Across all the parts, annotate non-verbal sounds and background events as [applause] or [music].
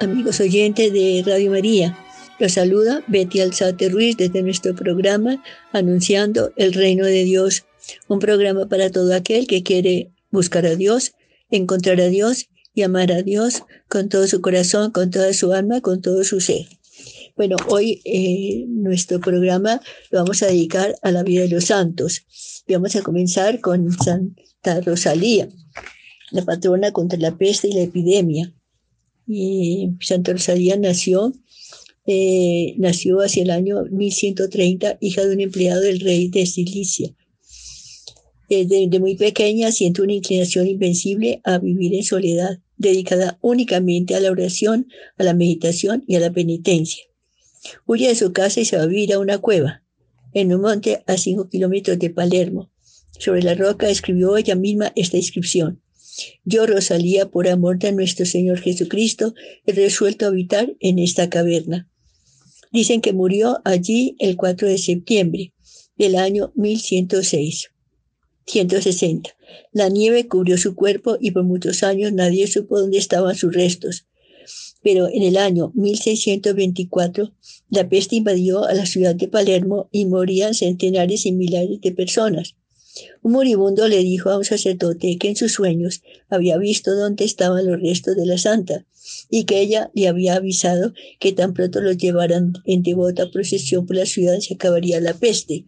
amigos oyentes de Radio María. Los saluda Betty Alzate Ruiz desde nuestro programa Anunciando el Reino de Dios, un programa para todo aquel que quiere buscar a Dios, encontrar a Dios y amar a Dios con todo su corazón, con toda su alma, con todo su ser. Bueno, hoy eh, nuestro programa lo vamos a dedicar a la vida de los santos. vamos a comenzar con Santa Rosalía, la patrona contra la peste y la epidemia y Santa Rosalía nació, eh, nació hacia el año 1130, hija de un empleado del rey de Cilicia. Desde muy pequeña siente una inclinación invencible a vivir en soledad, dedicada únicamente a la oración, a la meditación y a la penitencia. Huye de su casa y se va a vivir a una cueva, en un monte a cinco kilómetros de Palermo. Sobre la roca escribió ella misma esta inscripción. Yo, Rosalía, por amor de nuestro Señor Jesucristo, he resuelto habitar en esta caverna. Dicen que murió allí el 4 de septiembre del año 1106. 160. La nieve cubrió su cuerpo y por muchos años nadie supo dónde estaban sus restos. Pero en el año 1624 la peste invadió a la ciudad de Palermo y morían centenares y millares de personas. Un moribundo le dijo a un sacerdote que en sus sueños había visto dónde estaban los restos de la santa y que ella le había avisado que tan pronto los llevaran en devota procesión por la ciudad se acabaría la peste.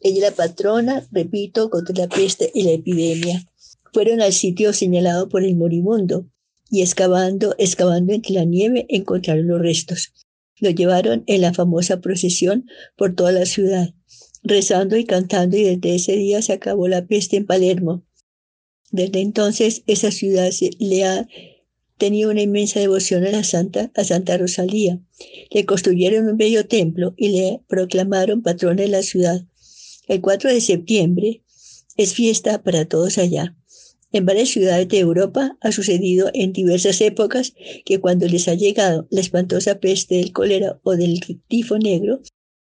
Ella la patrona, repito, contra la peste y la epidemia. Fueron al sitio señalado por el moribundo y excavando, excavando entre la nieve encontraron los restos. Lo llevaron en la famosa procesión por toda la ciudad rezando y cantando y desde ese día se acabó la peste en Palermo. Desde entonces esa ciudad le ha tenido una inmensa devoción a la Santa, a Santa Rosalía. Le construyeron un bello templo y le proclamaron patrona de la ciudad. El 4 de septiembre es fiesta para todos allá. En varias ciudades de Europa ha sucedido en diversas épocas que cuando les ha llegado la espantosa peste del cólera o del tifo negro,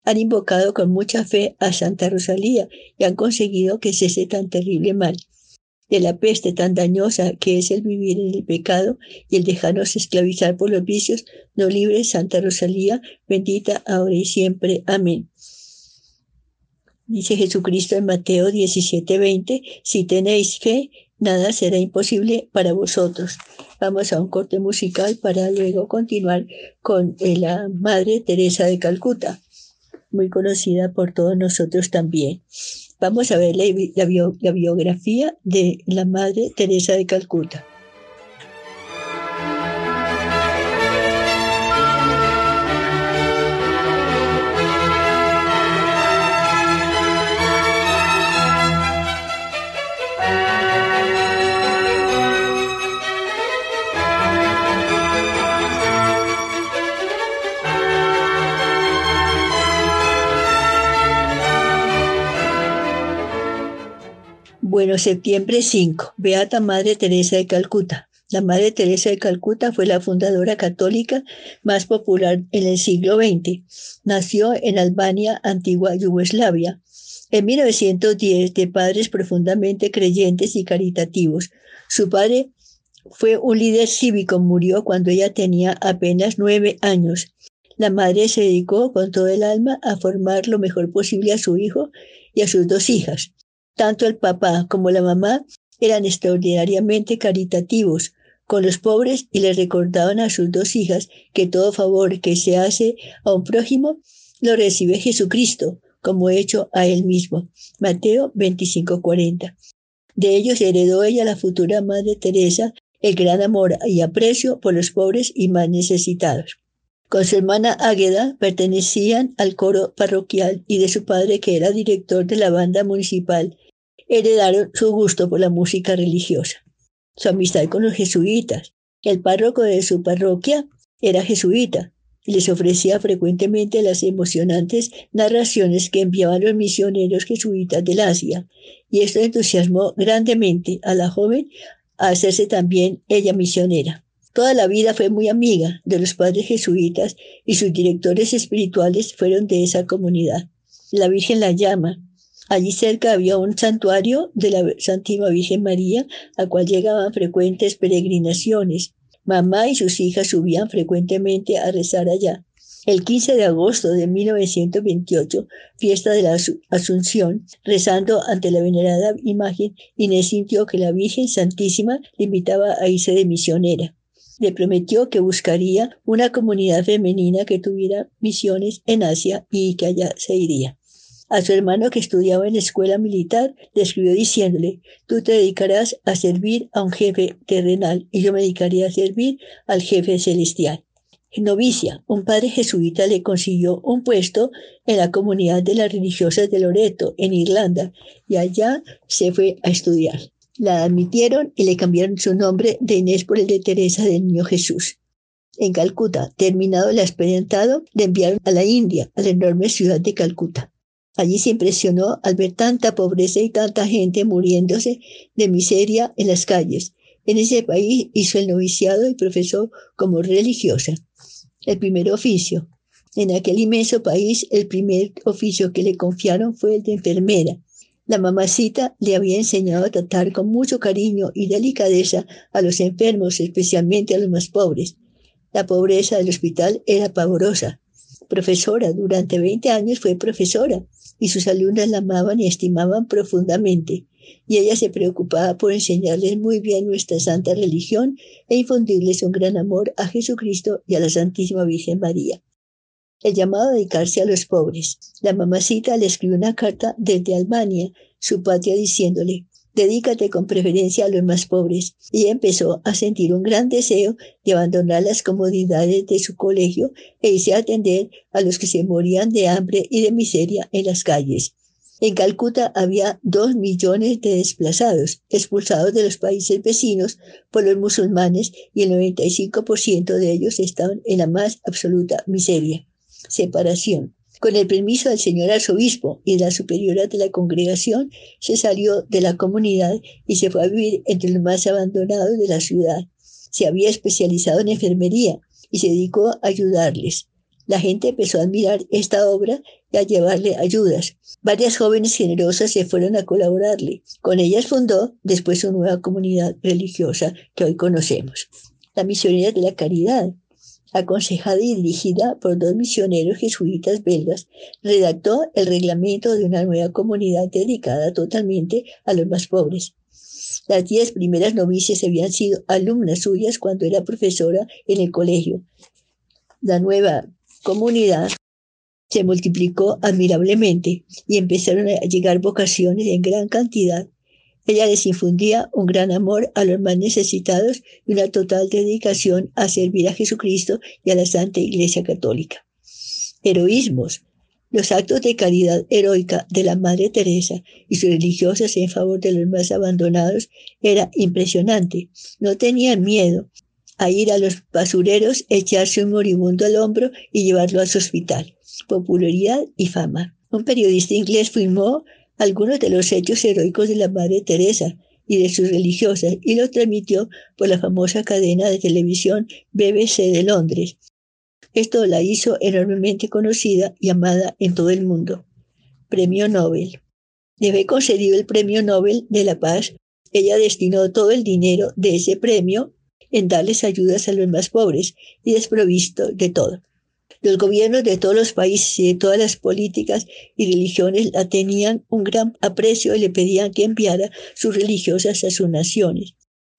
han invocado con mucha fe a Santa Rosalía y han conseguido que cese tan terrible mal. De la peste tan dañosa que es el vivir en el pecado y el dejarnos esclavizar por los vicios, no libre Santa Rosalía, bendita ahora y siempre. Amén. Dice Jesucristo en Mateo 17:20, si tenéis fe, nada será imposible para vosotros. Vamos a un corte musical para luego continuar con la Madre Teresa de Calcuta muy conocida por todos nosotros también. Vamos a ver la, la biografía de la Madre Teresa de Calcuta. Bueno, septiembre 5, Beata Madre Teresa de Calcuta. La Madre Teresa de Calcuta fue la fundadora católica más popular en el siglo XX. Nació en Albania, antigua Yugoslavia. En 1910, de padres profundamente creyentes y caritativos. Su padre fue un líder cívico, murió cuando ella tenía apenas nueve años. La madre se dedicó con todo el alma a formar lo mejor posible a su hijo y a sus dos hijas. Tanto el papá como la mamá eran extraordinariamente caritativos con los pobres y les recordaban a sus dos hijas que todo favor que se hace a un prójimo lo recibe Jesucristo, como hecho a él mismo. Mateo 25:40. De ellos heredó ella la futura Madre Teresa el gran amor y aprecio por los pobres y más necesitados. Con su hermana Águeda pertenecían al coro parroquial y de su padre, que era director de la banda municipal, heredaron su gusto por la música religiosa, su amistad con los jesuitas. El párroco de su parroquia era jesuita y les ofrecía frecuentemente las emocionantes narraciones que enviaban los misioneros jesuitas del Asia, y esto entusiasmó grandemente a la joven a hacerse también ella misionera. Toda la vida fue muy amiga de los padres jesuitas y sus directores espirituales fueron de esa comunidad. La Virgen la llama Allí cerca había un santuario de la Santísima Virgen María, a cual llegaban frecuentes peregrinaciones. Mamá y sus hijas subían frecuentemente a rezar allá. El 15 de agosto de 1928, fiesta de la Asunción, rezando ante la venerada imagen, Inés sintió que la Virgen Santísima le invitaba a irse de misionera. Le prometió que buscaría una comunidad femenina que tuviera misiones en Asia y que allá se iría. A su hermano que estudiaba en la escuela militar le escribió diciéndole, tú te dedicarás a servir a un jefe terrenal y yo me dedicaría a servir al jefe celestial novicia, un padre jesuita le consiguió un puesto en la comunidad de las religiosas de Loreto, en Irlanda, y allá se fue a estudiar. La admitieron y le cambiaron su nombre de Inés por el de Teresa del Niño Jesús. En Calcuta, terminado el experimentado, le enviaron a la India, a la enorme ciudad de Calcuta. Allí se impresionó al ver tanta pobreza y tanta gente muriéndose de miseria en las calles. En ese país hizo el noviciado y profesó como religiosa el primer oficio. En aquel inmenso país, el primer oficio que le confiaron fue el de enfermera. La mamacita le había enseñado a tratar con mucho cariño y delicadeza a los enfermos, especialmente a los más pobres. La pobreza del hospital era pavorosa. Profesora, durante 20 años fue profesora y sus alumnas la amaban y estimaban profundamente y ella se preocupaba por enseñarles muy bien nuestra santa religión e infundirles un gran amor a Jesucristo y a la Santísima Virgen María. El llamado a dedicarse a los pobres. La mamacita le escribió una carta desde Albania, su patria, diciéndole, dedícate con preferencia a los más pobres. Y empezó a sentir un gran deseo de abandonar las comodidades de su colegio e irse a atender a los que se morían de hambre y de miseria en las calles. En Calcuta había dos millones de desplazados, expulsados de los países vecinos por los musulmanes y el 95% de ellos estaban en la más absoluta miseria. Separación. Con el permiso del señor arzobispo y de la superiora de la congregación, se salió de la comunidad y se fue a vivir entre los más abandonados de la ciudad. Se había especializado en enfermería y se dedicó a ayudarles. La gente empezó a admirar esta obra y a llevarle ayudas. Varias jóvenes generosas se fueron a colaborarle. Con ellas fundó después su nueva comunidad religiosa que hoy conocemos. La misionera de la caridad, aconsejada y dirigida por dos misioneros jesuitas belgas, redactó el reglamento de una nueva comunidad dedicada totalmente a los más pobres. Las diez primeras novicias habían sido alumnas suyas cuando era profesora en el colegio. La nueva comunidad se multiplicó admirablemente y empezaron a llegar vocaciones en gran cantidad. Ella les infundía un gran amor a los más necesitados y una total dedicación a servir a Jesucristo y a la Santa Iglesia Católica. Heroísmos. Los actos de caridad heroica de la Madre Teresa y sus religiosas en favor de los más abandonados era impresionante. No tenían miedo a ir a los basureros, echarse un moribundo al hombro y llevarlo a su hospital. Popularidad y fama. Un periodista inglés filmó algunos de los hechos heroicos de la Madre Teresa y de sus religiosas y lo transmitió por la famosa cadena de televisión BBC de Londres. Esto la hizo enormemente conocida y amada en todo el mundo. Premio Nobel. Debe concedido el Premio Nobel de la Paz. Ella destinó todo el dinero de ese premio en darles ayudas a los más pobres y desprovisto de todo. Los gobiernos de todos los países y de todas las políticas y religiones la tenían un gran aprecio y le pedían que enviara sus religiosas a sus naciones.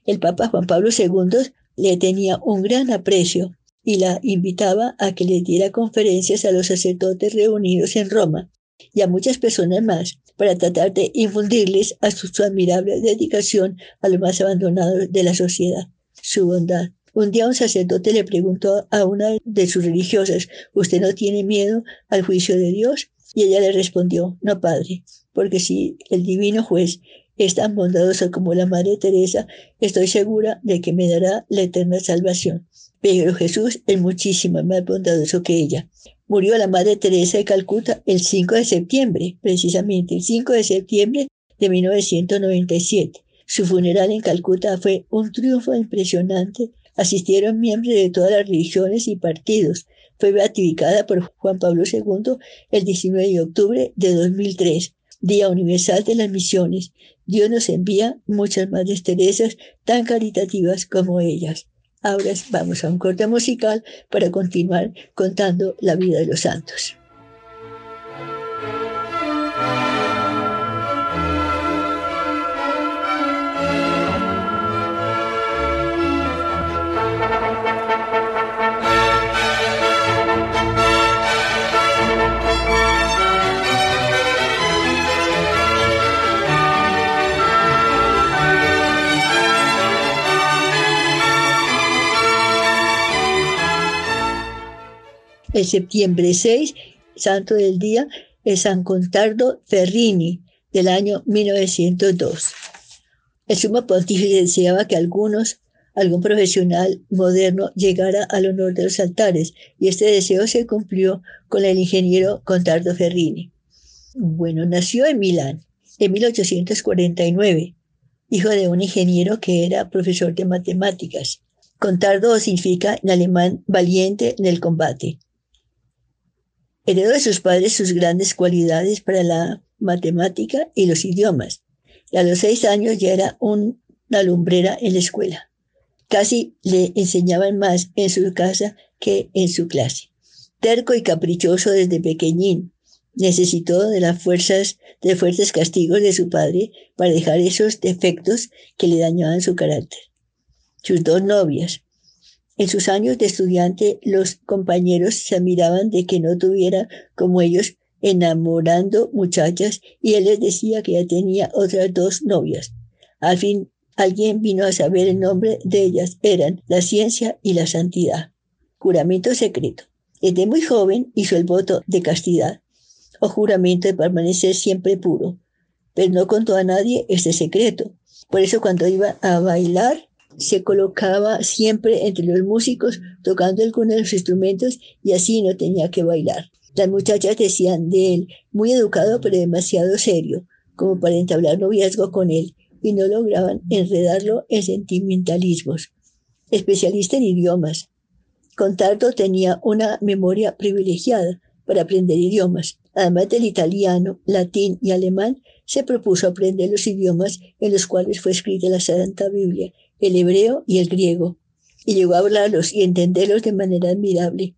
El Papa Juan Pablo II le tenía un gran aprecio y la invitaba a que le diera conferencias a los sacerdotes reunidos en Roma y a muchas personas más para tratar de infundirles a su admirable dedicación a los más abandonados de la sociedad su bondad. Un día un sacerdote le preguntó a una de sus religiosas, ¿usted no tiene miedo al juicio de Dios? Y ella le respondió, no, padre, porque si el divino juez es tan bondadoso como la Madre Teresa, estoy segura de que me dará la eterna salvación. Pero Jesús es muchísimo más bondadoso que ella. Murió la Madre Teresa de Calcuta el 5 de septiembre, precisamente el 5 de septiembre de 1997. Su funeral en Calcuta fue un triunfo impresionante. Asistieron miembros de todas las religiones y partidos. Fue beatificada por Juan Pablo II el 19 de octubre de 2003, Día Universal de las Misiones. Dios nos envía muchas Madres Teresas tan caritativas como ellas. Ahora vamos a un corte musical para continuar contando la vida de los santos. El septiembre 6, santo del día, es San Contardo Ferrini, del año 1902. El sumo pontífice deseaba que algunos, algún profesional moderno, llegara al honor de los altares, y este deseo se cumplió con el ingeniero Contardo Ferrini. Bueno, nació en Milán en 1849, hijo de un ingeniero que era profesor de matemáticas. Contardo significa en alemán valiente en el combate. Heredó de sus padres sus grandes cualidades para la matemática y los idiomas. Y a los seis años ya era una lumbrera en la escuela. Casi le enseñaban más en su casa que en su clase. Terco y caprichoso desde pequeñín, necesitó de las fuerzas, de fuertes castigos de su padre para dejar esos defectos que le dañaban su carácter. Sus dos novias, en sus años de estudiante, los compañeros se admiraban de que no tuviera como ellos enamorando muchachas y él les decía que ya tenía otras dos novias. Al fin, alguien vino a saber el nombre de ellas. Eran la ciencia y la santidad. Juramento secreto. Desde muy joven hizo el voto de castidad o juramento de permanecer siempre puro, pero no contó a nadie este secreto. Por eso cuando iba a bailar se colocaba siempre entre los músicos tocando algunos de los instrumentos y así no tenía que bailar. Las muchachas decían de él, muy educado pero demasiado serio, como para entablar noviazgo con él, y no lograban enredarlo en sentimentalismos. Especialista en idiomas. Contardo tenía una memoria privilegiada para aprender idiomas. Además del italiano, latín y alemán, se propuso aprender los idiomas en los cuales fue escrita la Santa Biblia el hebreo y el griego, y llegó a hablarlos y entenderlos de manera admirable.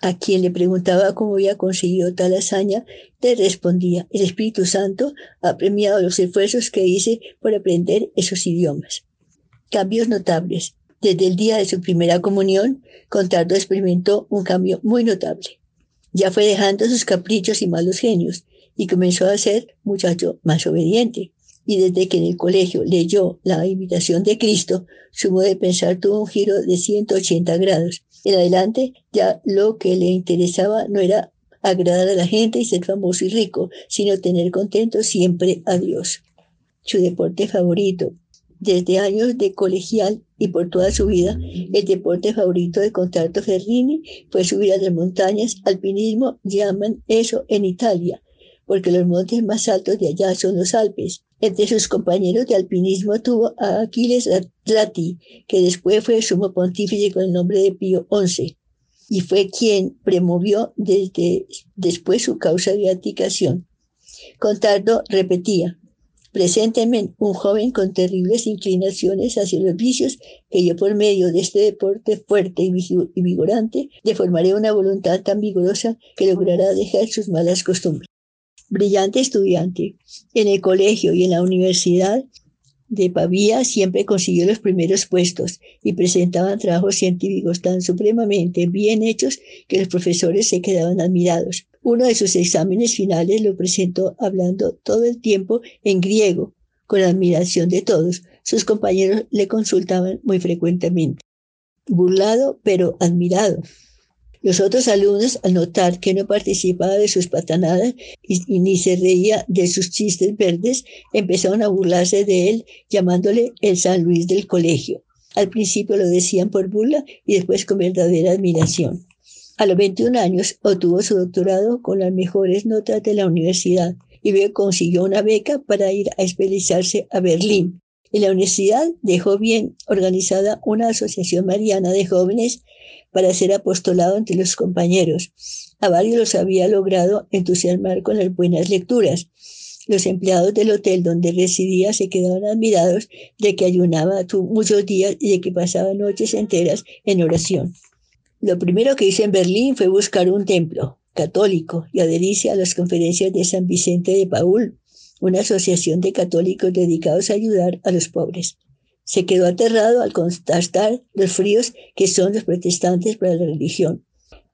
A quien le preguntaba cómo había conseguido tal hazaña, le respondía, el Espíritu Santo ha premiado los esfuerzos que hice por aprender esos idiomas. Cambios notables. Desde el día de su primera comunión, Contardo experimentó un cambio muy notable. Ya fue dejando sus caprichos y malos genios y comenzó a ser muchacho más obediente y desde que en el colegio leyó La imitación de Cristo, su modo de pensar tuvo un giro de 180 grados. En adelante, ya lo que le interesaba no era agradar a la gente y ser famoso y rico, sino tener contento siempre a Dios. Su deporte favorito. Desde años de colegial y por toda su vida, el deporte favorito de Contardo Ferrini fue subir a las montañas. Alpinismo llaman eso en Italia, porque los montes más altos de allá son los Alpes. Entre sus compañeros de alpinismo tuvo a Aquiles Ratti, que después fue sumo pontífice con el nombre de Pío XI, y fue quien promovió desde después su causa de abdicación. Contardo repetía, Preséntenme un joven con terribles inclinaciones hacia los vicios, que yo por medio de este deporte fuerte y vigorante deformaré una voluntad tan vigorosa que logrará dejar sus malas costumbres brillante estudiante. En el colegio y en la universidad de Pavía siempre consiguió los primeros puestos y presentaban trabajos científicos tan supremamente bien hechos que los profesores se quedaban admirados. Uno de sus exámenes finales lo presentó hablando todo el tiempo en griego, con admiración de todos. Sus compañeros le consultaban muy frecuentemente. Burlado, pero admirado. Los otros alumnos, al notar que no participaba de sus patanadas y, ni se reía de sus chistes verdes, empezaron a burlarse de él, llamándole el San Luis del colegio. Al principio lo decían por burla y después con verdadera admiración. A los 21 años obtuvo su doctorado con las mejores notas de la universidad y consiguió una beca para ir a especializarse a Berlín. En la universidad dejó bien organizada una asociación mariana de jóvenes para ser apostolado entre los compañeros. A varios los había logrado entusiasmar con las buenas lecturas. Los empleados del hotel donde residía se quedaban admirados de que ayunaba muchos días y de que pasaba noches enteras en oración. Lo primero que hizo en Berlín fue buscar un templo católico y adherirse a las conferencias de San Vicente de Paul, una asociación de católicos dedicados a ayudar a los pobres. Se quedó aterrado al constatar los fríos que son los protestantes para la religión.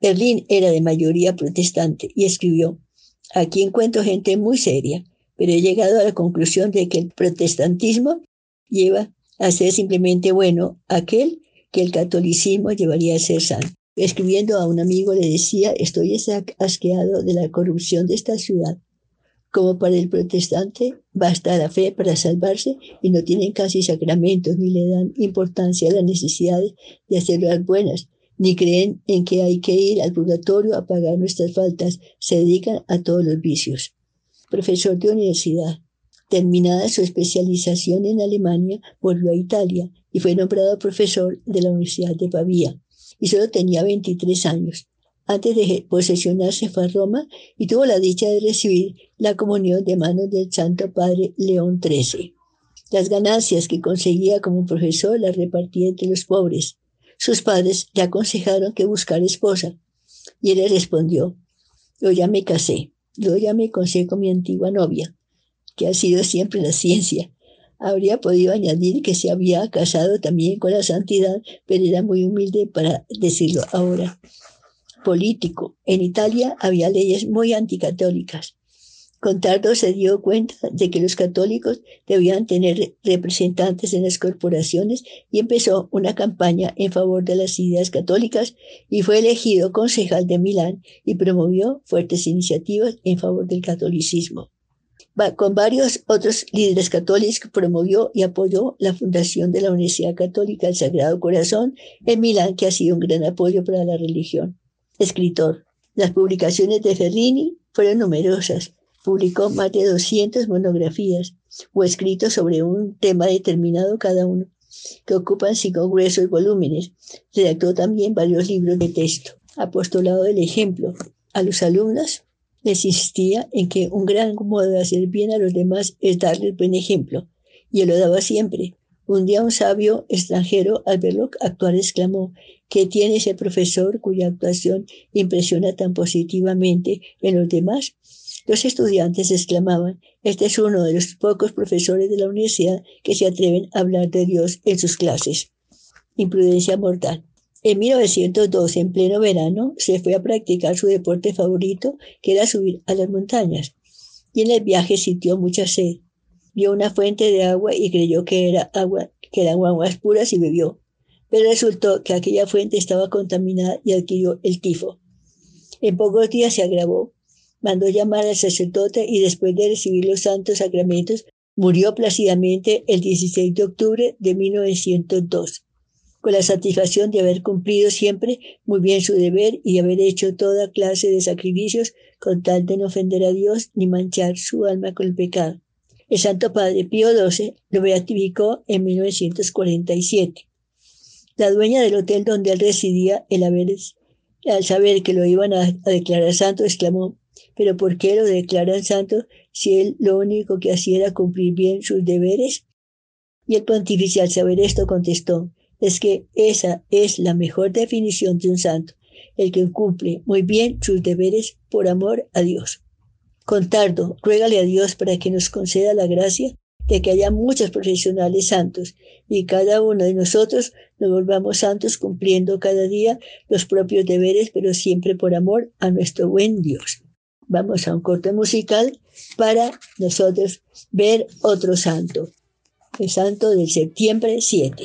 Berlín era de mayoría protestante y escribió, aquí encuentro gente muy seria, pero he llegado a la conclusión de que el protestantismo lleva a ser simplemente bueno aquel que el catolicismo llevaría a ser santo. Escribiendo a un amigo le decía, estoy asqueado de la corrupción de esta ciudad. Como para el protestante basta la fe para salvarse y no tienen casi sacramentos ni le dan importancia a la necesidad de hacer las buenas, ni creen en que hay que ir al purgatorio a pagar nuestras faltas, se dedican a todos los vicios profesor de universidad. Terminada su especialización en Alemania, volvió a Italia y fue nombrado profesor de la Universidad de Pavía. Y solo tenía 23 años. Antes de posesionarse fue a Roma y tuvo la dicha de recibir la comunión de manos del Santo Padre León XIII. Las ganancias que conseguía como profesor las repartía entre los pobres. Sus padres le aconsejaron que buscara esposa y él le respondió, yo ya me casé. Yo ya me consejo con mi antigua novia, que ha sido siempre la ciencia. Habría podido añadir que se había casado también con la santidad, pero era muy humilde para decirlo ahora. Político. En Italia había leyes muy anticatólicas. Contardo se dio cuenta de que los católicos debían tener representantes en las corporaciones y empezó una campaña en favor de las ideas católicas y fue elegido concejal de Milán y promovió fuertes iniciativas en favor del catolicismo. Con varios otros líderes católicos promovió y apoyó la fundación de la Universidad Católica del Sagrado Corazón en Milán, que ha sido un gran apoyo para la religión. Escritor. Las publicaciones de Ferrini fueron numerosas Publicó más de 200 monografías o escritos sobre un tema determinado cada uno, que ocupan cinco gruesos volúmenes. Redactó también varios libros de texto. Apostolado del ejemplo. A los alumnos les insistía en que un gran modo de hacer bien a los demás es darles buen ejemplo, y él lo daba siempre. Un día un sabio extranjero, al verlo actuar, exclamó, ¿qué tiene ese profesor cuya actuación impresiona tan positivamente en los demás? Los estudiantes exclamaban, este es uno de los pocos profesores de la universidad que se atreven a hablar de Dios en sus clases. Imprudencia mortal. En 1912, en pleno verano, se fue a practicar su deporte favorito, que era subir a las montañas. Y en el viaje sintió mucha sed. Vio una fuente de agua y creyó que era agua, que eran aguas puras y bebió. Pero resultó que aquella fuente estaba contaminada y adquirió el tifo. En pocos días se agravó mandó llamar al sacerdote y después de recibir los santos sacramentos, murió plácidamente el 16 de octubre de 1902, con la satisfacción de haber cumplido siempre muy bien su deber y haber hecho toda clase de sacrificios con tal de no ofender a Dios ni manchar su alma con el pecado. El Santo Padre Pío XII lo beatificó en 1947. La dueña del hotel donde él residía, el Averes, al saber que lo iban a declarar santo, exclamó, pero ¿por qué lo declaran santo si él lo único que hacía era cumplir bien sus deberes? Y el pontífice al saber esto contestó, es que esa es la mejor definición de un santo, el que cumple muy bien sus deberes por amor a Dios. Contardo, ruégale a Dios para que nos conceda la gracia de que haya muchos profesionales santos y cada uno de nosotros nos volvamos santos cumpliendo cada día los propios deberes, pero siempre por amor a nuestro buen Dios vamos a un corte musical para nosotros ver otro santo, el santo del septiembre 7.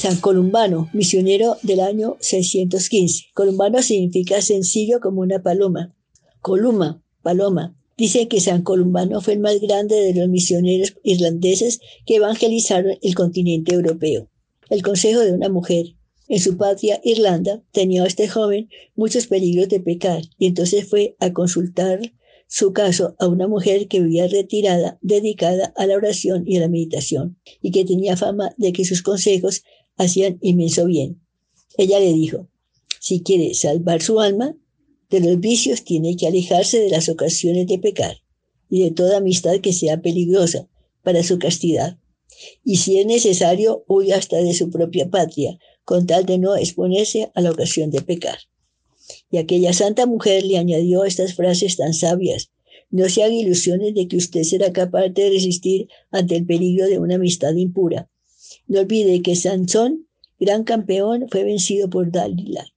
San Columbano, misionero del año 615. Columbano significa sencillo como una paloma. Columa, paloma. Dice que San Columbano fue el más grande de los misioneros irlandeses que evangelizaron el continente europeo. El consejo de una mujer. En su patria, Irlanda, tenía este joven muchos peligros de pecar y entonces fue a consultar su caso a una mujer que vivía retirada, dedicada a la oración y a la meditación, y que tenía fama de que sus consejos hacían inmenso bien. Ella le dijo, si quiere salvar su alma de los vicios, tiene que alejarse de las ocasiones de pecar y de toda amistad que sea peligrosa para su castidad. Y si es necesario, huya hasta de su propia patria, con tal de no exponerse a la ocasión de pecar. Y aquella santa mujer le añadió estas frases tan sabias. No se haga ilusiones de que usted será capaz de resistir ante el peligro de una amistad impura. No olvide que Sansón, gran campeón, fue vencido por Dalila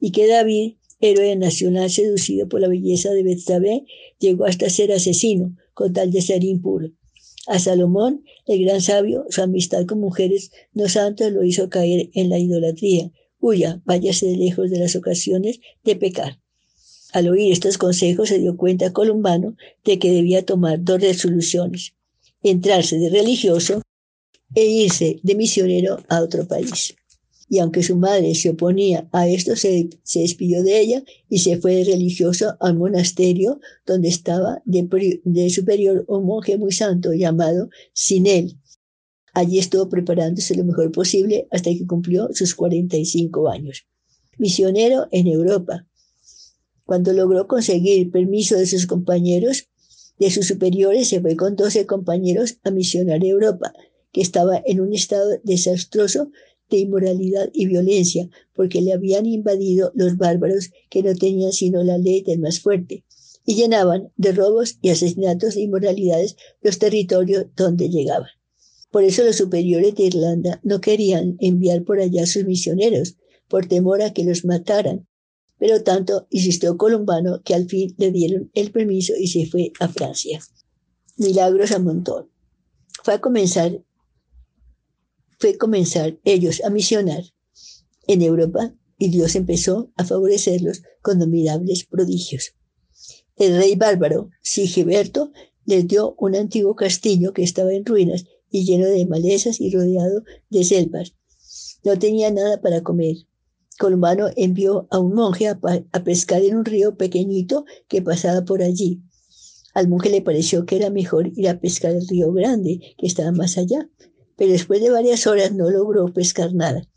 y que David, héroe nacional seducido por la belleza de Betsabé, llegó hasta ser asesino con tal de ser impuro. A Salomón, el gran sabio, su amistad con mujeres no santas lo hizo caer en la idolatría Huya, váyase lejos de las ocasiones de pecar. Al oír estos consejos se dio cuenta Columbano de que debía tomar dos resoluciones, entrarse de religioso e irse de misionero a otro país. Y aunque su madre se oponía a esto, se, despidió de ella y se fue de religioso al monasterio donde estaba de, de superior un monje muy santo llamado Sinel, Allí estuvo preparándose lo mejor posible hasta que cumplió sus 45 años. Misionero en Europa. Cuando logró conseguir permiso de sus compañeros, de sus superiores, se fue con 12 compañeros a misionar Europa, que estaba en un estado desastroso de inmoralidad y violencia, porque le habían invadido los bárbaros que no tenían sino la ley del más fuerte, y llenaban de robos y asesinatos e inmoralidades los territorios donde llegaban. Por eso los superiores de Irlanda no querían enviar por allá sus misioneros, por temor a que los mataran. Pero tanto insistió Columbano que al fin le dieron el permiso y se fue a Francia. Milagros a montón. Fue a comenzar, fue comenzar ellos a misionar en Europa y Dios empezó a favorecerlos con admirables prodigios. El rey bárbaro, Sigeberto, les dio un antiguo castillo que estaba en ruinas y lleno de malezas y rodeado de selvas. No tenía nada para comer. Columbano envió a un monje a, pescar en un río pequeñito que pasaba por allí. Al monje le pareció que era mejor ir a pescar el río grande, que estaba más allá, pero después de varias horas no logró pescar nada.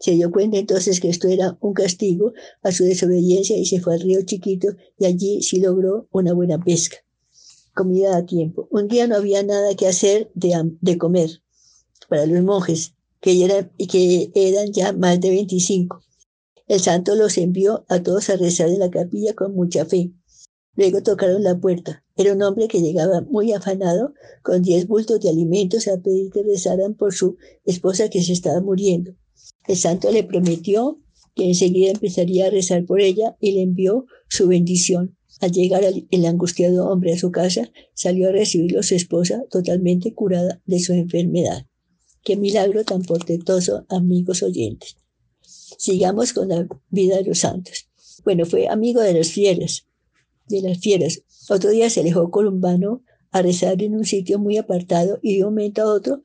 Se dio cuenta entonces que esto era un castigo a su desobediencia y se fue al río chiquito y allí sí logró una buena pesca comida a tiempo. Un día no había nada que hacer de, comer para los monjes, que eran, que eran ya más de 25. El santo los envió a todos a rezar en la capilla con mucha fe. Luego tocaron la puerta. Era un hombre que llegaba muy afanado, con diez bultos de alimentos a pedir que rezaran por su esposa que se estaba muriendo. El santo le prometió que enseguida empezaría a rezar por ella y le envió su bendición. Al llegar el angustiado hombre a su casa, salió a recibirlo su esposa totalmente curada de su enfermedad. Qué milagro tan portentoso, amigos oyentes. Sigamos con la vida de los santos. Bueno, fue amigo de las fieras, de las fieras. Otro día se alejó Columbano a rezar en un sitio muy apartado y de un momento a otro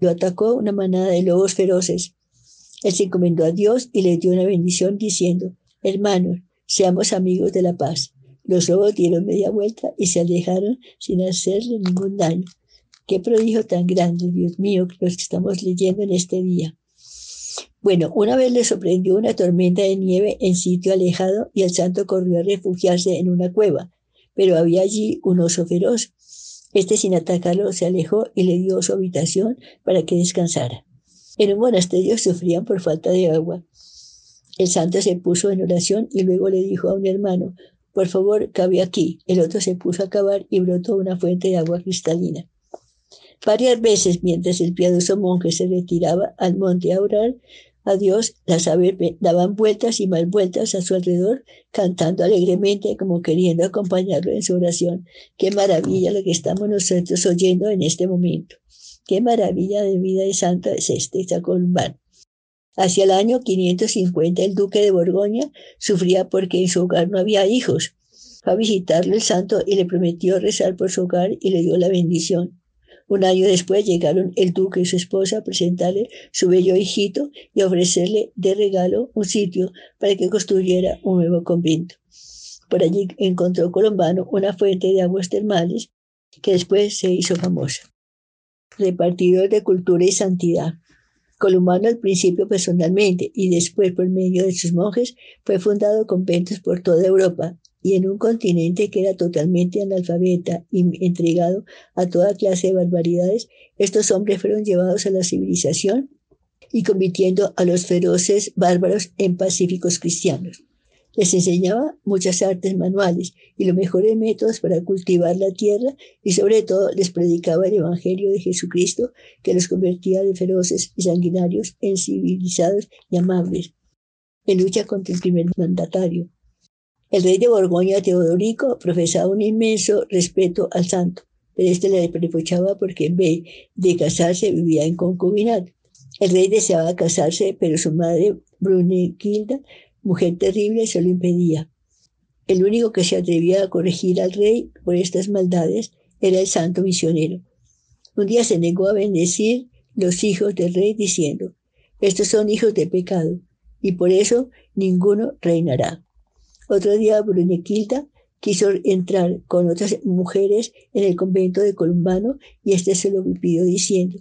lo, atacó una manada de lobos feroces. Él se encomendó a Dios y le dio una bendición diciendo, hermanos, seamos amigos de la paz. Los lobos dieron media vuelta y se alejaron sin hacerle ningún daño. Qué prodigio tan grande, Dios mío, los que estamos leyendo en este día. Bueno, una vez le sorprendió una tormenta de nieve en sitio alejado y el santo corrió a refugiarse en una cueva, pero había allí un oso feroz. Este sin atacarlo se alejó y le dio su habitación para que descansara. En un monasterio sufrían por falta de agua. El santo se puso en oración y luego le dijo a un hermano, por favor, cabe aquí. El otro se puso a cavar y brotó una fuente de agua cristalina. Varias veces, mientras el piadoso monje se retiraba al monte a orar a Dios, las aves daban vueltas y más vueltas a su alrededor, cantando alegremente como queriendo acompañarlo en su oración. Qué maravilla lo que estamos nosotros oyendo en este momento. Qué maravilla de vida de santa es este Sacolumbán. Hacia el año 550 el duque de Borgoña sufría porque en su hogar no había hijos. Fue a visitarle el santo y le prometió rezar por su hogar y le dio la bendición. Un año después llegaron el duque y su esposa a presentarle su bello hijito y ofrecerle de regalo un sitio para que construyera un nuevo convento. Por allí encontró Colombano una fuente de aguas termales que después se hizo famosa. Repartidor de cultura y santidad. Columbano al principio personalmente y después por medio de sus monjes fue fundado conventos por toda Europa y en un continente que era totalmente analfabeta y entregado a toda clase de barbaridades, estos hombres fueron llevados a la civilización y convirtiendo a los feroces bárbaros en pacíficos cristianos. Les enseñaba muchas artes manuales y los mejores métodos para cultivar la tierra y sobre todo les predicaba el Evangelio de Jesucristo que los convertía de feroces y sanguinarios en civilizados y amables, en lucha contra el primer mandatario. El rey de Borgoña, Teodorico, profesaba un inmenso respeto al santo, pero este le reprochaba porque en vez de casarse vivía en concubinato. El rey deseaba casarse, pero su madre, Brunequilda, mujer terrible, se lo impedía. El único que se atrevía a corregir al rey por estas maldades era el santo misionero. Un día se negó a bendecir los hijos del rey diciendo, estos son hijos de pecado, y por eso ninguno reinará. Otro día Brunequilda quiso entrar con otras mujeres en el convento de Columbano y éste se lo pidió diciendo,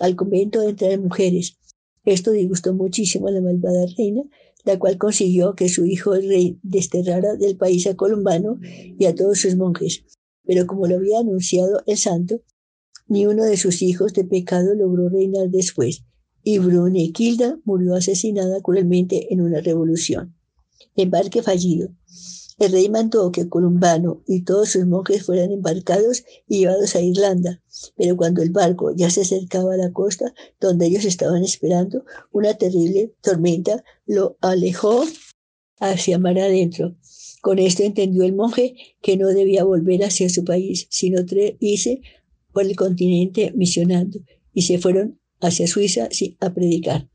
al convento entrar mujeres. Esto disgustó muchísimo a la malvada reina, la cual consiguió que su hijo el rey desterrara del país a Columbano y a todos sus monjes. Pero como lo había anunciado el santo, ni uno de sus hijos de pecado logró reinar después, y Brunequilda murió asesinada cruelmente en una revolución. Embarque fallido. El rey mandó que Columbano y todos sus monjes fueran embarcados y llevados a Irlanda, pero cuando el barco ya se acercaba a la costa donde ellos estaban esperando, una terrible tormenta lo alejó hacia mar adentro. Con esto entendió el monje que no debía volver hacia su país, sino irse por el continente misionando, y se fueron hacia Suiza a predicar.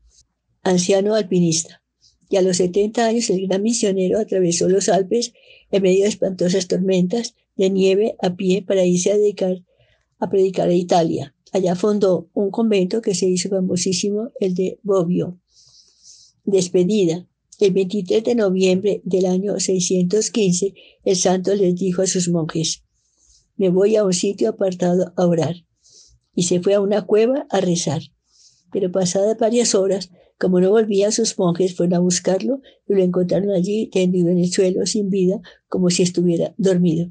Anciano alpinista y a los 70 años el gran misionero atravesó los Alpes en medio de espantosas tormentas de nieve a pie para irse a dedicar a predicar a Italia. Allá fundó un convento que se hizo famosísimo, el de Bobbio. Despedida. El 23 de noviembre del año 615, el santo les dijo a sus monjes, me voy a un sitio apartado a orar. Y se fue a una cueva a rezar. Pero pasadas varias horas, como no volvía, sus monjes fueron a buscarlo y lo encontraron allí tendido en el suelo sin vida, como si estuviera dormido.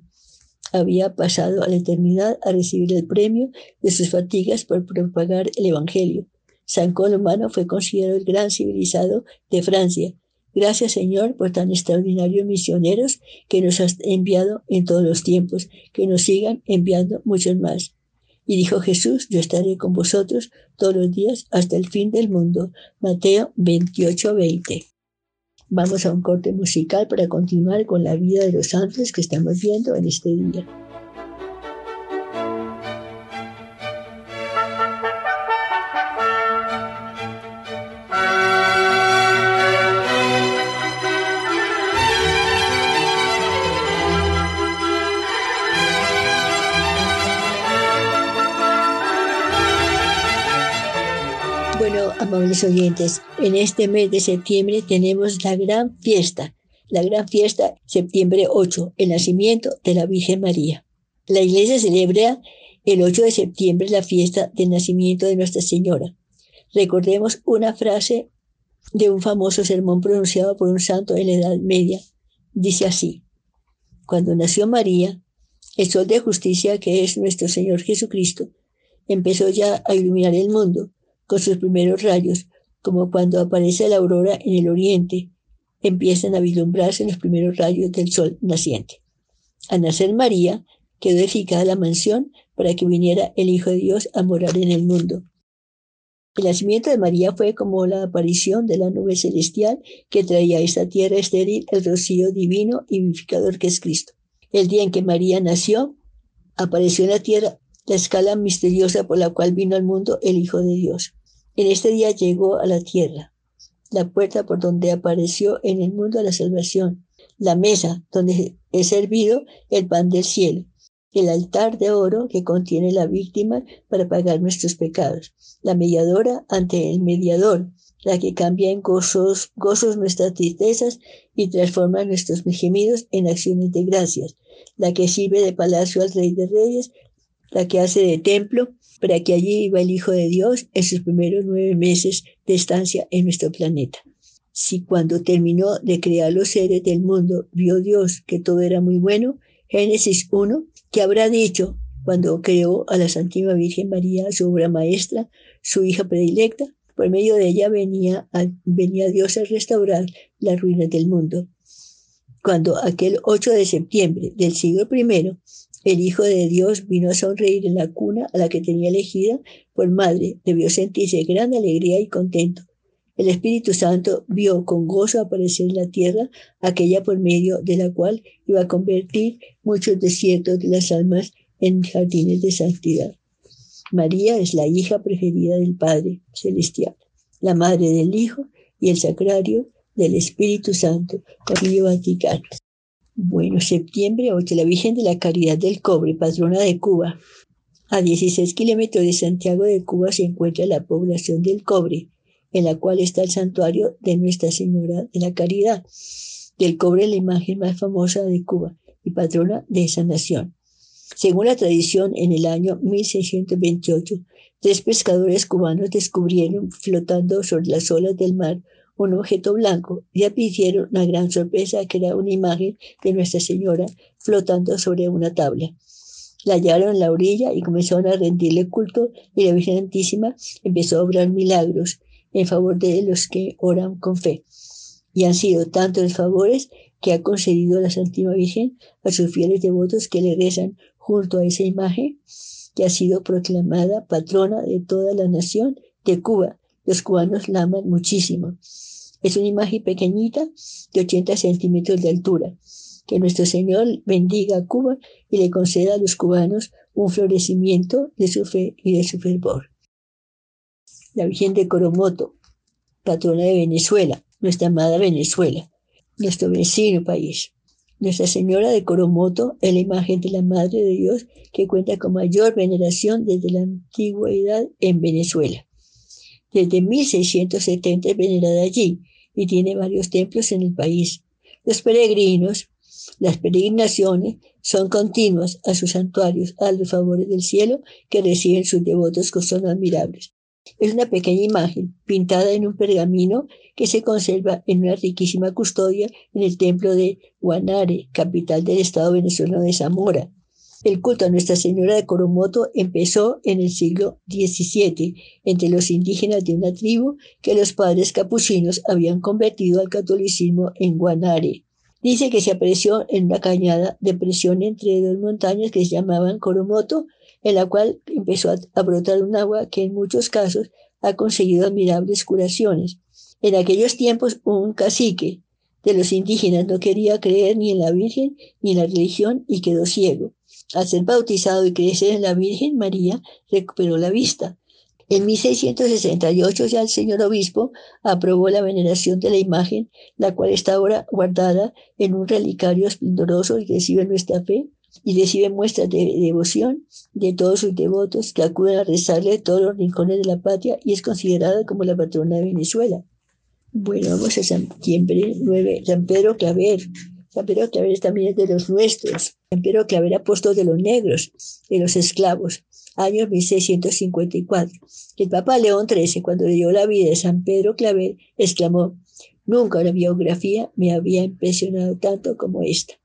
Había pasado a la eternidad a recibir el premio de sus fatigas por propagar el Evangelio. San Colomano fue considerado el gran civilizado de Francia. Gracias, Señor, por tan extraordinarios misioneros que nos has enviado en todos los tiempos, que nos sigan enviando muchos más. Y dijo Jesús, yo estaré con vosotros todos los días hasta el fin del mundo. Mateo 28, 20. Vamos a un corte musical para continuar con la vida de los santos que estamos viendo en este día. Amables oyentes, en este mes de septiembre tenemos la gran fiesta, la gran fiesta septiembre 8, el nacimiento de la Virgen María. La iglesia celebra el 8 de septiembre la fiesta del nacimiento de Nuestra Señora. Recordemos una frase de un famoso sermón pronunciado por un santo en la Edad Media. Dice así, cuando nació María, el sol de justicia que es nuestro Señor Jesucristo, empezó ya a iluminar el mundo con sus primeros rayos, como cuando aparece la aurora en el oriente, empiezan a vislumbrarse los primeros rayos del sol naciente. Al nacer María, quedó edificada la mansión para que viniera el Hijo de Dios a morar en el mundo. El nacimiento de María fue como la aparición de la nube celestial que traía a esta tierra estéril el rocío divino y vivificador que es Cristo. El día en que María nació, apareció en la tierra la escala misteriosa por la cual vino al mundo el Hijo de Dios. En este día llegó a la tierra, la puerta por donde apareció en el mundo la salvación, la mesa donde he servido el pan del cielo, el altar de oro que contiene la víctima para pagar nuestros pecados, la mediadora ante el mediador, la que cambia en gozos, gozos nuestras tristezas y transforma nuestros gemidos en acciones de gracias, la que sirve de palacio al Rey de Reyes, la que hace de templo para que allí iba el Hijo de Dios en sus primeros nueve meses de estancia en nuestro planeta. Si cuando terminó de crear los seres del mundo vio Dios que todo era muy bueno, Génesis 1, que habrá dicho cuando creó a la Santísima Virgen María, su obra maestra, su hija predilecta, por medio de ella venía, venía Dios a restaurar las ruinas del mundo. Cuando aquel 8 de septiembre del siglo I, el Hijo de Dios vino a sonreír en la cuna a la que tenía elegida por madre, debió sentirse gran alegría y contento. El Espíritu Santo vio con gozo aparecer en la tierra aquella por medio de la cual iba a convertir muchos desiertos de las almas en jardines de santidad. María es la hija preferida del Padre Celestial, la madre del Hijo y el sacrario del Espíritu Santo, Concilio Vaticano. Bueno, septiembre 8, la Virgen de la Caridad del Cobre, patrona de Cuba. A 16 kilómetros de Santiago de Cuba se encuentra la población del Cobre, en la cual está el santuario de Nuestra Señora de la Caridad. Del Cobre, la imagen más famosa de Cuba y patrona de esa nación. Según la tradición, en el año 1628, tres pescadores cubanos descubrieron flotando sobre las olas del mar un objeto blanco y pidieron una gran sorpresa que era una imagen de Nuestra Señora flotando sobre una tabla. La hallaron en la orilla y comenzaron a rendirle culto y la Virgen Santísima empezó a obrar milagros en favor de los que oran con fe. Y han sido tantos los favores que ha concedido la Santísima Virgen a sus fieles devotos que le rezan junto a esa imagen que ha sido proclamada patrona de toda la nación de Cuba. Los cubanos la aman muchísimo. Es una imagen pequeñita de 80 centímetros de altura. Que nuestro Señor bendiga a Cuba y le conceda a los cubanos un florecimiento de su fe y de su fervor. La Virgen de Coromoto, patrona de Venezuela, nuestra amada Venezuela, nuestro vecino país. Nuestra Señora de Coromoto es la imagen de la Madre de Dios que cuenta con mayor veneración desde la antigüedad en Venezuela. Desde 1670 es venerada allí y tiene varios templos en el país. Los peregrinos, las peregrinaciones son continuas a sus santuarios, a los favores del cielo que reciben sus devotos que son admirables. Es una pequeña imagen pintada en un pergamino que se conserva en una riquísima custodia en el templo de Guanare, capital del estado venezolano de Zamora. El culto a Nuestra Señora de Coromoto empezó en el siglo XVII entre los indígenas de una tribu que los padres capuchinos habían convertido al catolicismo en Guanare. Dice que se apareció en una cañada de presión entre dos montañas que se llamaban Coromoto en la cual empezó a, brotar un agua que en muchos casos ha conseguido admirables curaciones. En aquellos tiempos un cacique de los indígenas no quería creer ni en la Virgen ni en la religión y quedó ciego. Al ser bautizado y crecer en la Virgen María, recuperó la vista. En 1668 ya el señor obispo aprobó la veneración de la imagen, la cual está ahora guardada en un relicario esplendoroso y recibe nuestra fe y recibe muestras de devoción de todos sus devotos que acuden a rezarle a todos los rincones de la patria y es considerada como la patrona de Venezuela. Bueno, vamos a septiembre 9, San Pedro Claver. San Pedro Claver también es de los nuestros. San Pedro Claver, apóstol de los negros, de los esclavos, año 1654. El Papa León XIII, cuando le dio la vida de San Pedro Claver, exclamó, nunca una biografía me había impresionado tanto como esta.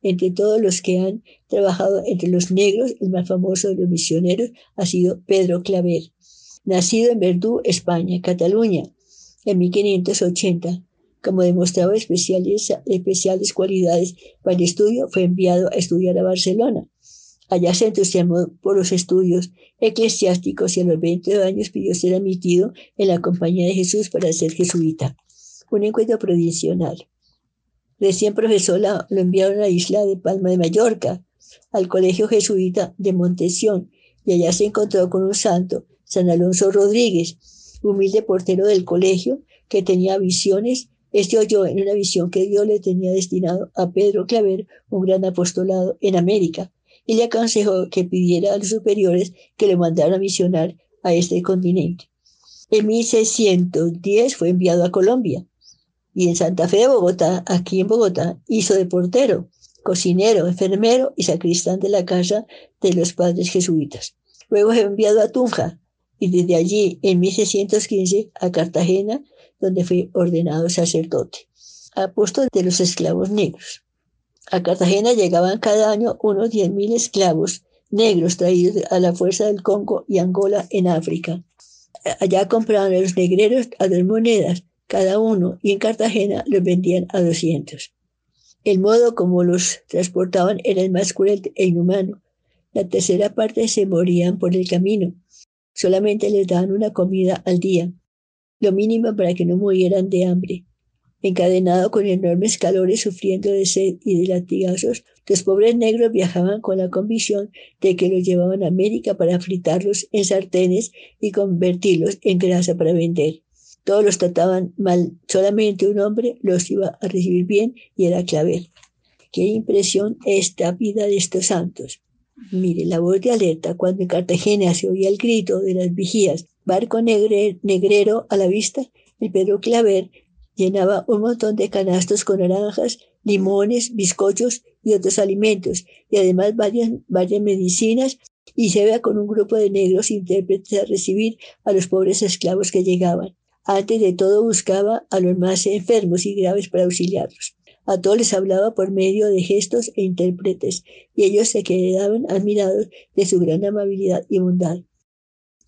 Entre todos los que han trabajado entre los negros, el más famoso de los misioneros ha sido Pedro Claver. Nacido en Verdú, España, Cataluña, en 1580. Como demostraba especiales, especiales cualidades para el estudio, fue enviado a estudiar a Barcelona. Allá se entusiasmó por los estudios eclesiásticos y a los 20 años pidió ser admitido en la compañía de Jesús para ser jesuita. Un encuentro provisional. Recién profesor lo enviaron a la isla de Palma de Mallorca, al colegio jesuita de Montesión, y allá se encontró con un santo, San Alonso Rodríguez, humilde portero del colegio, que tenía visiones. Este oyó en una visión que Dios le tenía destinado a Pedro Claver un gran apostolado en América, y le aconsejó que pidiera a los superiores que le mandaran a misionar a este continente. En 1610 fue enviado a Colombia y en Santa Fe de Bogotá, aquí en Bogotá, hizo de portero, cocinero, enfermero y sacristán de la casa de los padres jesuitas. Luego fue enviado a Tunja y desde allí en 1615 a Cartagena, donde fue ordenado sacerdote, apóstol de los esclavos negros. A Cartagena llegaban cada año unos 10.000 esclavos negros traídos a la fuerza del Congo y Angola en África. Allá compraban a los negreros a dos monedas cada uno y en Cartagena los vendían a 200. El modo como los transportaban era el más cruel e inhumano. La tercera parte se morían por el camino. Solamente les daban una comida al día, lo mínimo para que no murieran de hambre. Encadenado con enormes calores, sufriendo de sed y de latigazos, los pobres negros viajaban con la convicción de que los llevaban a América para fritarlos en sartenes y convertirlos en grasa para vender. Todos los trataban mal, solamente un hombre los iba a recibir bien y era Clavel. Qué impresión esta vida de estos santos. Mire, la voz de alerta cuando en Cartagena se oía el grito de las vigías, barco negrero a la vista, el Pedro Claver llenaba un montón de canastos con naranjas, limones, bizcochos y otros alimentos, y además varias, varias medicinas, y se veía con un grupo de negros intérpretes a recibir a los pobres esclavos que llegaban. Antes de todo buscaba a los más enfermos y graves para auxiliarlos. A todos les hablaba por medio de gestos e intérpretes, y ellos se quedaban admirados de su gran amabilidad y bondad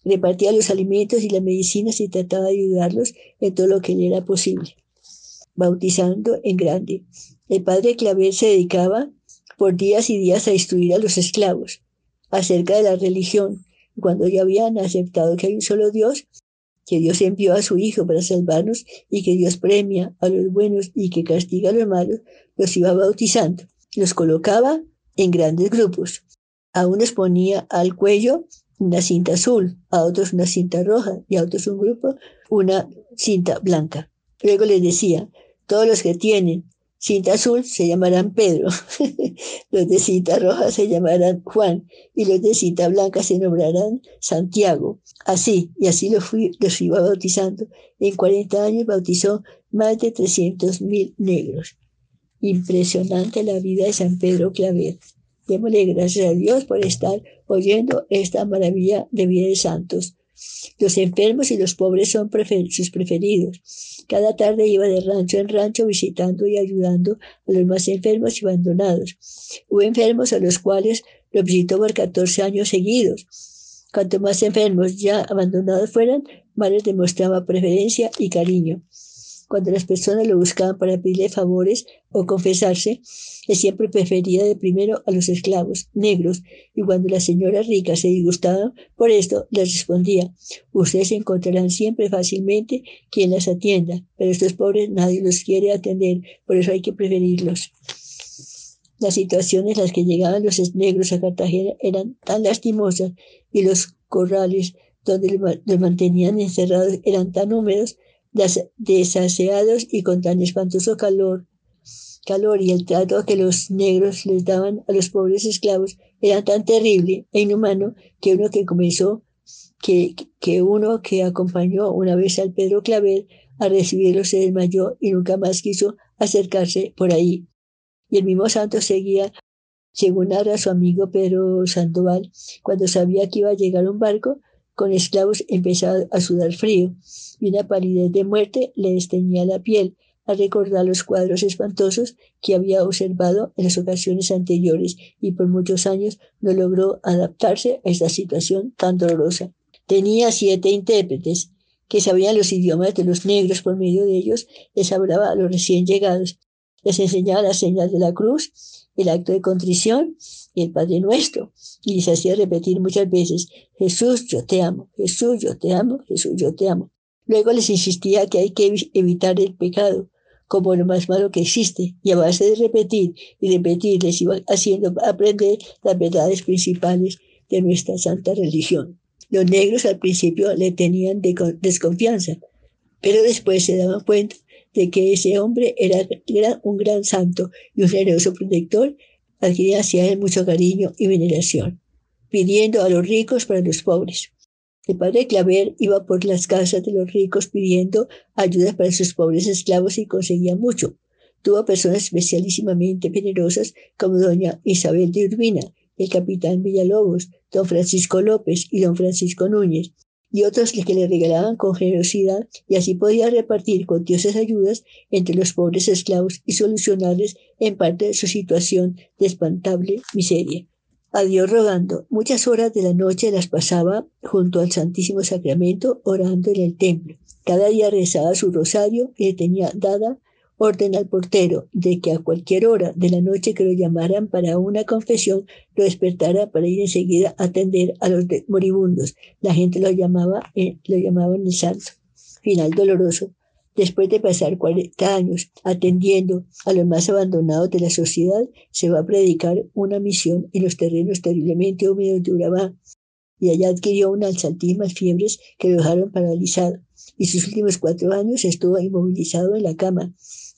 repartía los alimentos y las medicinas y trataba de ayudarlos en todo lo que le era posible, bautizando en grande. El padre Claver se dedicaba por días y días a instruir a los esclavos acerca de la religión. Cuando ya habían aceptado que hay un solo Dios, que Dios envió a su Hijo para salvarnos y que Dios premia a los buenos y que castiga a los malos, los iba bautizando. Los colocaba en grandes grupos. A unos ponía al cuello una cinta azul, a otros una cinta roja y a otros un grupo una cinta blanca. Luego les decía, todos los que tienen cinta azul se llamarán Pedro, [laughs] los de cinta roja se llamarán Juan y los de cinta blanca se nombrarán Santiago. Así, y así los, fui, los iba bautizando. En 40 años bautizó más de 300 mil negros. Impresionante la vida de San Pedro Claver. Démosle gracias a Dios por estar oyendo esta maravilla de de santos. Los enfermos y los pobres son sus preferidos. Cada tarde iba de rancho en rancho visitando y ayudando a los más enfermos y abandonados. Hubo enfermos a los cuales lo visitó por 14 años seguidos. Cuanto más enfermos ya abandonados fueran, más les demostraba preferencia y cariño. Cuando las personas lo buscaban para pedirle favores o confesarse, él siempre prefería de primero a los esclavos negros, y cuando las señoras ricas se disgustaban por esto, les respondía, ustedes encontrarán siempre fácilmente quien las atienda, pero estos pobres nadie los quiere atender, por eso hay que preferirlos. Las situaciones en las que llegaban los negros a Cartagena eran tan lastimosas y los corrales donde los mantenían encerrados eran tan húmedos desaseados y con tan espantoso calor, calor y el trato que los negros les daban a los pobres esclavos era tan terrible e inhumano que uno que comenzó, que, que uno que acompañó una vez al Pedro Claver a recibirlo se desmayó y nunca más quiso acercarse por ahí. Y el mismo santo seguía, según narra su amigo Pedro Sandoval, cuando sabía que iba a llegar un barco, con esclavos empezaba a sudar frío y una palidez de muerte le desteñía la piel al recordar los cuadros espantosos que había observado en las ocasiones anteriores y por muchos años no logró adaptarse a esta situación tan dolorosa. Tenía siete intérpretes que sabían los idiomas de los negros por medio de ellos, les hablaba a los recién llegados, les enseñaba las señas de la cruz, el acto de contrición el Padre Nuestro. Y les hacía repetir muchas veces, Jesús, yo te amo, Jesús, yo te amo, Jesús, yo te amo. Luego les insistía que hay que evitar el pecado como lo más malo que existe, y a base de repetir y repetir les iba haciendo aprender las verdades principales de nuestra santa religión. Los negros al principio le tenían desconfianza, pero después se daban cuenta de que ese hombre era un gran santo y un generoso protector adquiría hacia él mucho cariño y veneración, pidiendo a los ricos para los pobres. El padre Claver iba por las casas de los ricos pidiendo ayuda para sus pobres esclavos y conseguía mucho. Tuvo personas especialísimamente generosas como doña Isabel de Urbina, el capitán Villalobos, don Francisco López y don Francisco Núñez, y otros que le regalaban con generosidad y así podía repartir cuantiosas ayudas entre los pobres esclavos y solucionarles en parte su situación de espantable miseria. A Dios rogando, muchas horas de la noche las pasaba junto al Santísimo Sacramento orando en el templo. Cada día rezaba su rosario y le tenía dada orden al portero de que a cualquier hora de la noche que lo llamaran para una confesión, lo despertara para ir enseguida a atender a los moribundos. La gente lo llamaba, eh, lo llamaban el santo. Final doloroso. Después de pasar 40 años atendiendo a los más abandonados de la sociedad, se va a predicar una misión en los terrenos terriblemente húmedos de Urabá. Y allá adquirió unas altísimas fiebres que lo dejaron paralizado. Y sus últimos cuatro años estuvo inmovilizado en la cama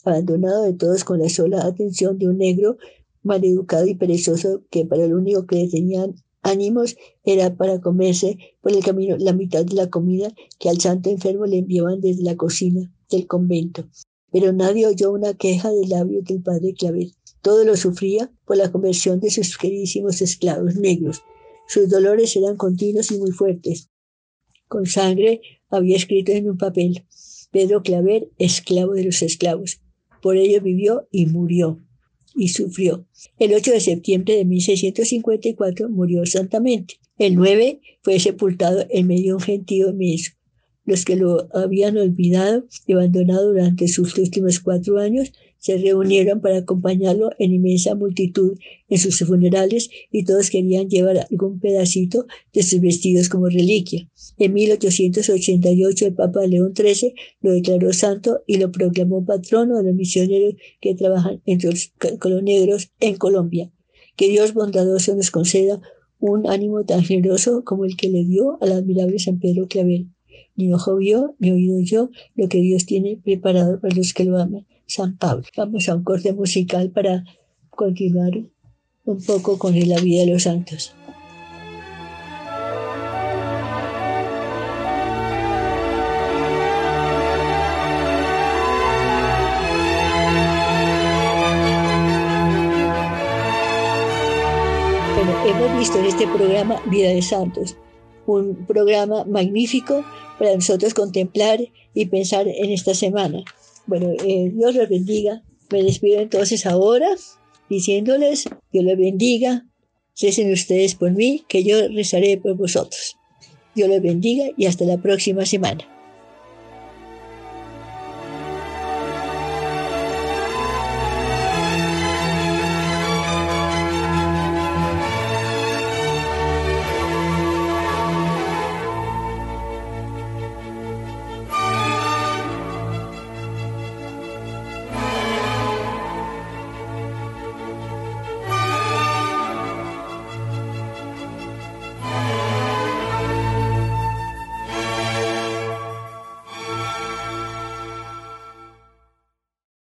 abandonado de todos con la sola atención de un negro maleducado y perezoso que para lo único que le tenían ánimos era para comerse por el camino la mitad de la comida que al santo enfermo le enviaban desde la cocina del convento. Pero nadie oyó una queja del labio del padre Clavel. Todo lo sufría por la conversión de sus queridísimos esclavos negros. Sus dolores eran continuos y muy fuertes. Con sangre había escrito en un papel, Pedro Claver, esclavo de los esclavos. Por ello vivió y murió y sufrió. El 8 de septiembre de 1654 murió santamente. El 9 fue sepultado en medio de un gentío inmenso. Los que lo habían olvidado y abandonado durante sus últimos cuatro años se reunieron para acompañarlo en inmensa multitud en sus funerales y todos querían llevar algún pedacito de sus vestidos como reliquia. En 1888 el Papa León XIII lo declaró santo y lo proclamó patrono de los misioneros que trabajan entre los colonegros en Colombia. Que Dios bondadoso nos conceda un ánimo tan generoso como el que le dio al admirable San Pedro Clavel. Ni ojo vio, ni oído yo lo que Dios tiene preparado para los que lo aman. San Pablo. Vamos a un corte musical para continuar un poco con la vida de los santos. Bueno, hemos visto en este programa Vida de Santos, un programa magnífico para nosotros contemplar y pensar en esta semana. Bueno, eh, Dios los bendiga. Me despido entonces ahora diciéndoles, Dios los bendiga, recen ustedes por mí, que yo rezaré por vosotros. Dios los bendiga y hasta la próxima semana.